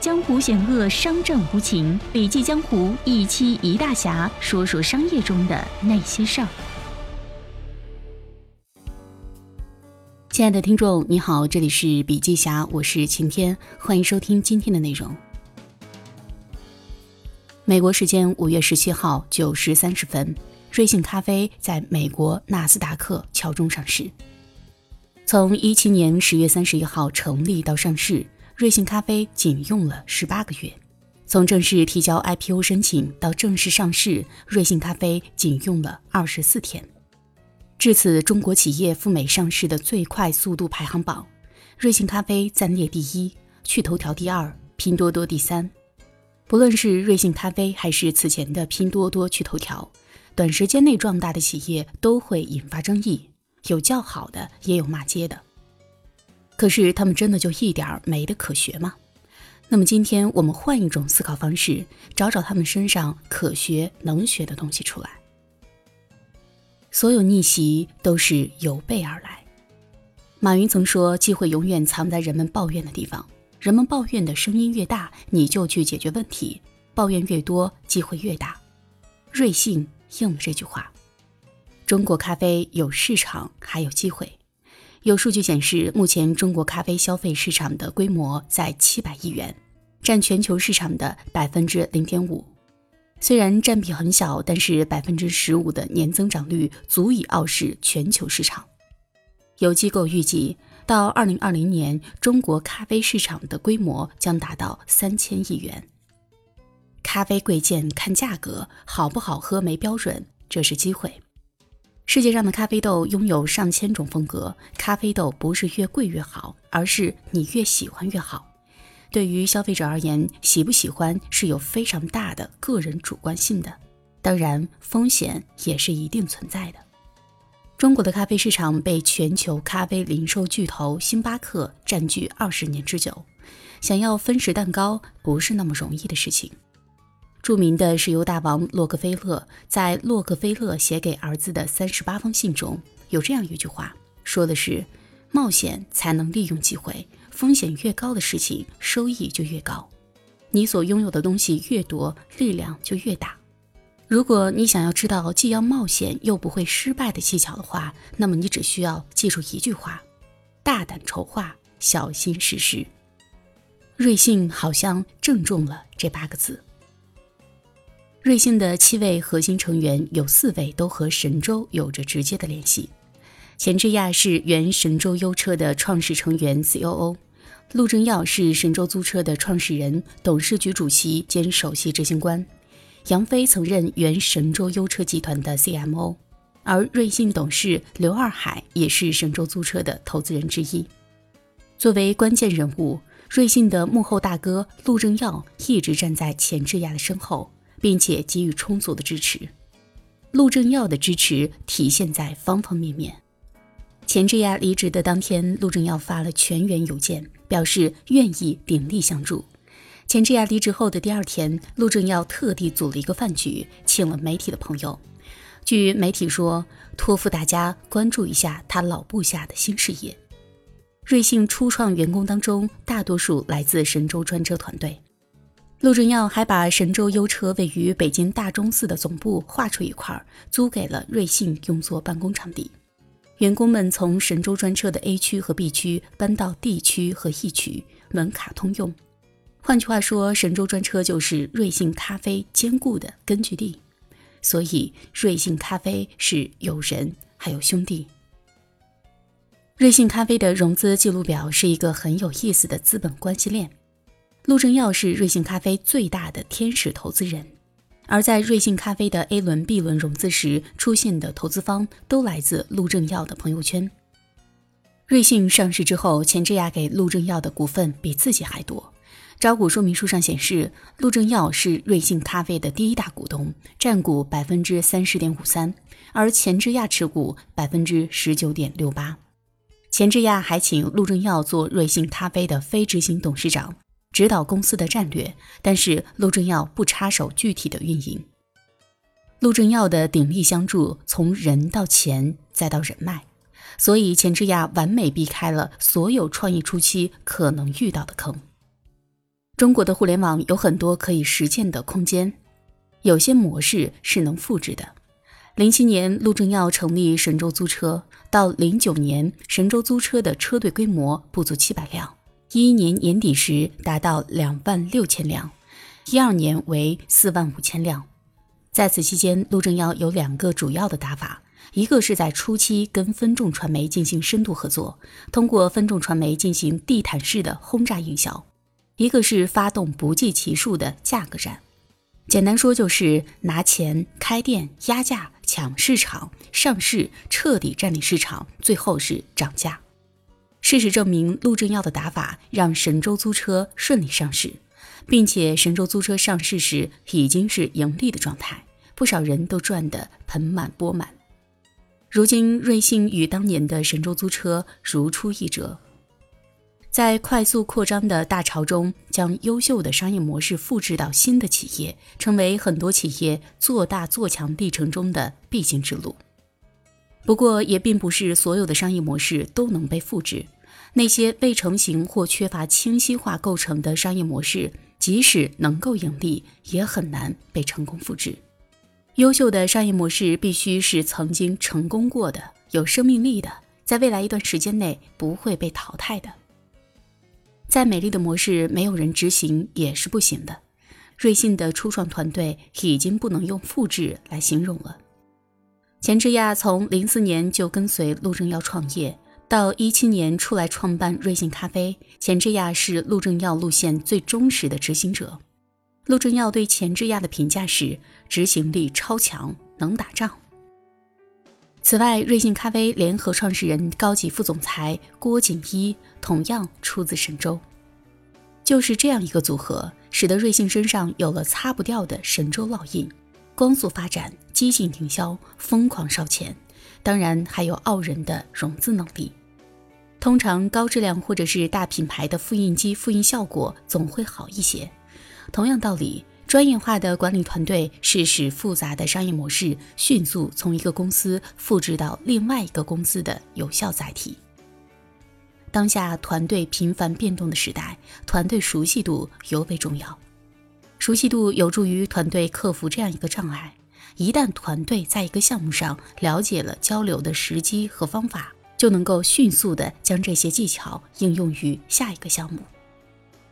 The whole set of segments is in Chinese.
江湖险恶，商战无情。笔记江湖一期一大侠，说说商业中的那些事儿。亲爱的听众，你好，这里是笔记侠，我是晴天，欢迎收听今天的内容。美国时间五月十七号九时三十分，瑞幸咖啡在美国纳斯达克敲钟上市。从一七年十月三十一号成立到上市。瑞幸咖啡仅用了十八个月，从正式提交 IPO 申请到正式上市，瑞幸咖啡仅用了二十四天。至此，中国企业赴美上市的最快速度排行榜，瑞幸咖啡暂列第一，趣头条第二，拼多多第三。不论是瑞幸咖啡还是此前的拼多多、趣头条，短时间内壮大的企业都会引发争议，有叫好的，也有骂街的。可是他们真的就一点没得可学吗？那么今天我们换一种思考方式，找找他们身上可学能学的东西出来。所有逆袭都是有备而来。马云曾说：“机会永远藏在人们抱怨的地方，人们抱怨的声音越大，你就去解决问题；抱怨越多，机会越大。”瑞幸应了这句话。中国咖啡有市场，还有机会。有数据显示，目前中国咖啡消费市场的规模在七百亿元，占全球市场的百分之零点五。虽然占比很小，但是百分之十五的年增长率足以傲视全球市场。有机构预计，到二零二零年，中国咖啡市场的规模将达到三千亿元。咖啡贵贱看价格，好不好喝没标准，这是机会。世界上的咖啡豆拥有上千种风格，咖啡豆不是越贵越好，而是你越喜欢越好。对于消费者而言，喜不喜欢是有非常大的个人主观性的，当然风险也是一定存在的。中国的咖啡市场被全球咖啡零售巨头星巴克占据二十年之久，想要分食蛋糕不是那么容易的事情。著名的石油大王洛克菲勒在洛克菲勒写给儿子的三十八封信中有这样一句话，说的是：冒险才能利用机会，风险越高的事情，收益就越高。你所拥有的东西越多，力量就越大。如果你想要知道既要冒险又不会失败的技巧的话，那么你只需要记住一句话：大胆筹划，小心实施。瑞幸好像正中了这八个字。瑞幸的七位核心成员有四位都和神州有着直接的联系。钱志亚是原神州优车的创始成员 （COO），陆正耀是神州租车的创始人、董事局主席兼首席执行官，杨飞曾任原神州优车集团的 CMO，而瑞幸董事刘二海也是神州租车的投资人之一。作为关键人物，瑞幸的幕后大哥陆正耀一直站在钱志亚的身后。并且给予充足的支持，陆正耀的支持体现在方方面面。钱志亚离职的当天，陆正耀发了全员邮件，表示愿意鼎力相助。钱志亚离职后的第二天，陆正耀特地组了一个饭局，请了媒体的朋友。据媒体说，托付大家关注一下他老部下的新事业。瑞幸初创员工当中，大多数来自神州专车团队。陆正耀还把神州优车位于北京大钟寺的总部划出一块，租给了瑞幸用作办公场地。员工们从神州专车的 A 区和 B 区搬到 D 区和 E 区，门卡通用。换句话说，神州专车就是瑞幸咖啡坚固的根据地。所以，瑞幸咖啡是有人还有兄弟。瑞幸咖啡的融资记录表是一个很有意思的资本关系链。陆正耀是瑞幸咖啡最大的天使投资人，而在瑞幸咖啡的 A 轮、B 轮融资时出现的投资方都来自陆正耀的朋友圈。瑞幸上市之后，钱志亚给陆正耀的股份比自己还多。招股说明书上显示，陆正耀是瑞幸咖啡的第一大股东，占股百分之三十点五三，而钱志亚持股百分之十九点六八。钱志亚还请陆正耀做瑞幸咖啡的非执行董事长。指导公司的战略，但是陆正耀不插手具体的运营。陆正耀的鼎力相助，从人到钱再到人脉，所以钱之亚完美避开了所有创业初期可能遇到的坑。中国的互联网有很多可以实践的空间，有些模式是能复制的。零七年，陆正耀成立神州租车，到零九年，神州租车的车队规模不足七百辆，一一年年底时达到两万六千辆，一二年为四万五千辆。在此期间，陆正耀有两个主要的打法，一个是在初期跟分众传媒进行深度合作，通过分众传媒进行地毯式的轰炸营销。一个是发动不计其数的价格战，简单说就是拿钱开店压价抢市场上市彻底占领市场，最后是涨价。事实证明，陆正耀的打法让神州租车顺利上市，并且神州租车上市时已经是盈利的状态，不少人都赚得盆满钵满。如今，瑞幸与当年的神州租车如出一辙。在快速扩张的大潮中，将优秀的商业模式复制到新的企业，成为很多企业做大做强历程中的必经之路。不过，也并不是所有的商业模式都能被复制。那些未成型或缺乏清晰化构成的商业模式，即使能够盈利，也很难被成功复制。优秀的商业模式必须是曾经成功过的、有生命力的，在未来一段时间内不会被淘汰的。再美丽的模式，没有人执行也是不行的。瑞幸的初创团队已经不能用复制来形容了。钱志亚从零四年就跟随陆正耀创业，到一七年出来创办瑞幸咖啡，钱志亚是陆正耀路线最忠实的执行者。陆正耀对钱志亚的评价是：执行力超强，能打仗。此外，瑞幸咖啡联合创始人、高级副总裁郭锦一同样出自神州。就是这样一个组合，使得瑞幸身上有了擦不掉的神州烙印。光速发展、激进营销、疯狂烧钱，当然还有傲人的融资能力。通常高质量或者是大品牌的复印机复印效果总会好一些。同样道理。专业化的管理团队是使复杂的商业模式迅速从一个公司复制到另外一个公司的有效载体。当下团队频繁变动的时代，团队熟悉度尤为重要。熟悉度有助于团队克服这样一个障碍：一旦团队在一个项目上了解了交流的时机和方法，就能够迅速的将这些技巧应用于下一个项目。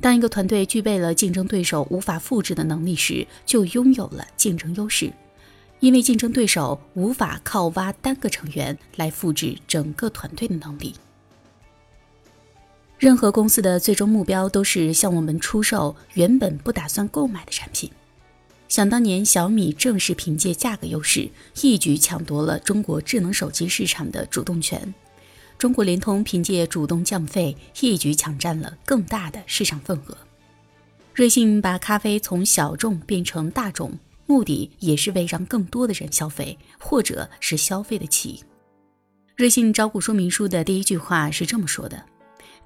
当一个团队具备了竞争对手无法复制的能力时，就拥有了竞争优势，因为竞争对手无法靠挖单个成员来复制整个团队的能力。任何公司的最终目标都是向我们出售原本不打算购买的产品。想当年，小米正是凭借价格优势，一举抢夺了中国智能手机市场的主动权。中国联通凭借主动降费，一举抢占了更大的市场份额。瑞幸把咖啡从小众变成大众，目的也是为让更多的人消费，或者是消费得起。瑞幸招股说明书的第一句话是这么说的：“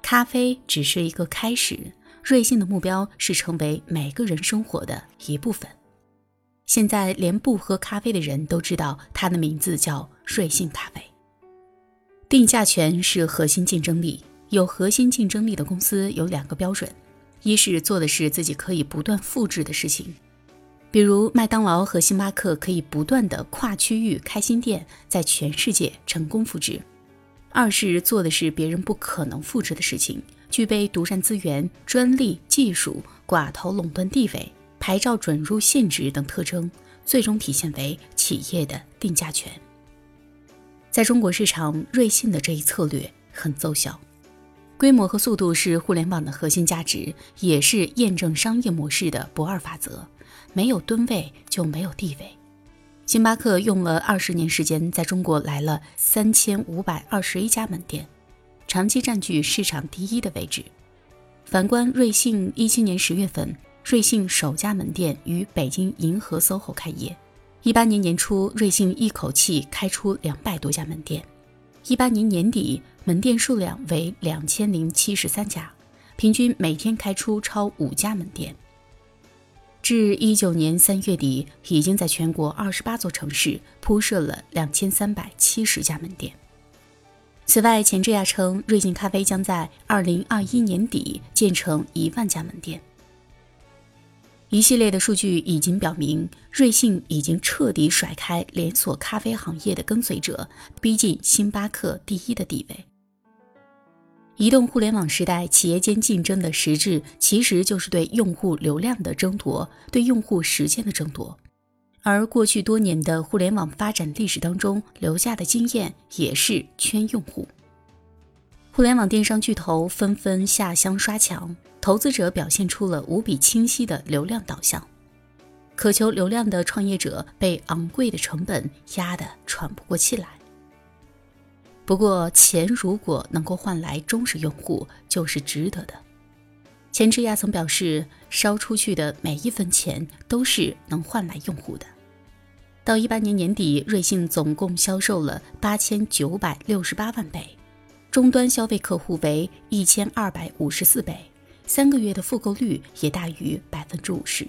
咖啡只是一个开始，瑞幸的目标是成为每个人生活的一部分。”现在连不喝咖啡的人都知道，它的名字叫瑞幸咖啡。定价权是核心竞争力。有核心竞争力的公司有两个标准：一是做的是自己可以不断复制的事情，比如麦当劳和星巴克可以不断的跨区域开新店，在全世界成功复制；二是做的是别人不可能复制的事情，具备独占资源、专利技术、寡头垄断地位、牌照准入限制等特征，最终体现为企业的定价权。在中国市场，瑞信的这一策略很奏效。规模和速度是互联网的核心价值，也是验证商业模式的不二法则。没有吨位就没有地位。星巴克用了二十年时间，在中国来了三千五百二十一家门店，长期占据市场第一的位置。反观瑞幸，一七年十月份，瑞幸首家门店于北京银河 SOHO 开业。一八年年初，瑞幸一口气开出两百多家门店；一八年年底，门店数量为两千零七十三家，平均每天开出超五家门店。至一九年三月底，已经在全国二十八座城市铺设了两千三百七十家门店。此外，钱志亚称，瑞幸咖啡将在二零二一年底建成一万家门店。一系列的数据已经表明，瑞幸已经彻底甩开连锁咖啡行业的跟随者，逼近星巴克第一的地位。移动互联网时代，企业间竞争的实质其实就是对用户流量的争夺，对用户时间的争夺。而过去多年的互联网发展历史当中留下的经验，也是圈用户。互联网电商巨头纷纷下乡刷墙。投资者表现出了无比清晰的流量导向，渴求流量的创业者被昂贵的成本压得喘不过气来。不过，钱如果能够换来忠实用户，就是值得的。钱之亚曾表示，烧出去的每一分钱都是能换来用户的。到一八年年底，瑞幸总共销售了八千九百六十八万杯，终端消费客户为一千二百五十四杯。三个月的复购率也大于百分之五十。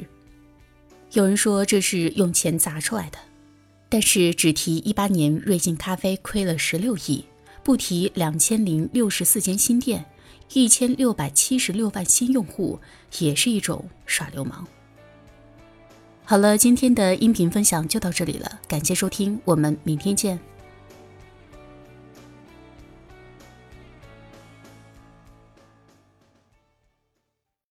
有人说这是用钱砸出来的，但是只提一八年瑞幸咖啡亏了十六亿，不提两千零六十四间新店、一千六百七十六万新用户，也是一种耍流氓。好了，今天的音频分享就到这里了，感谢收听，我们明天见。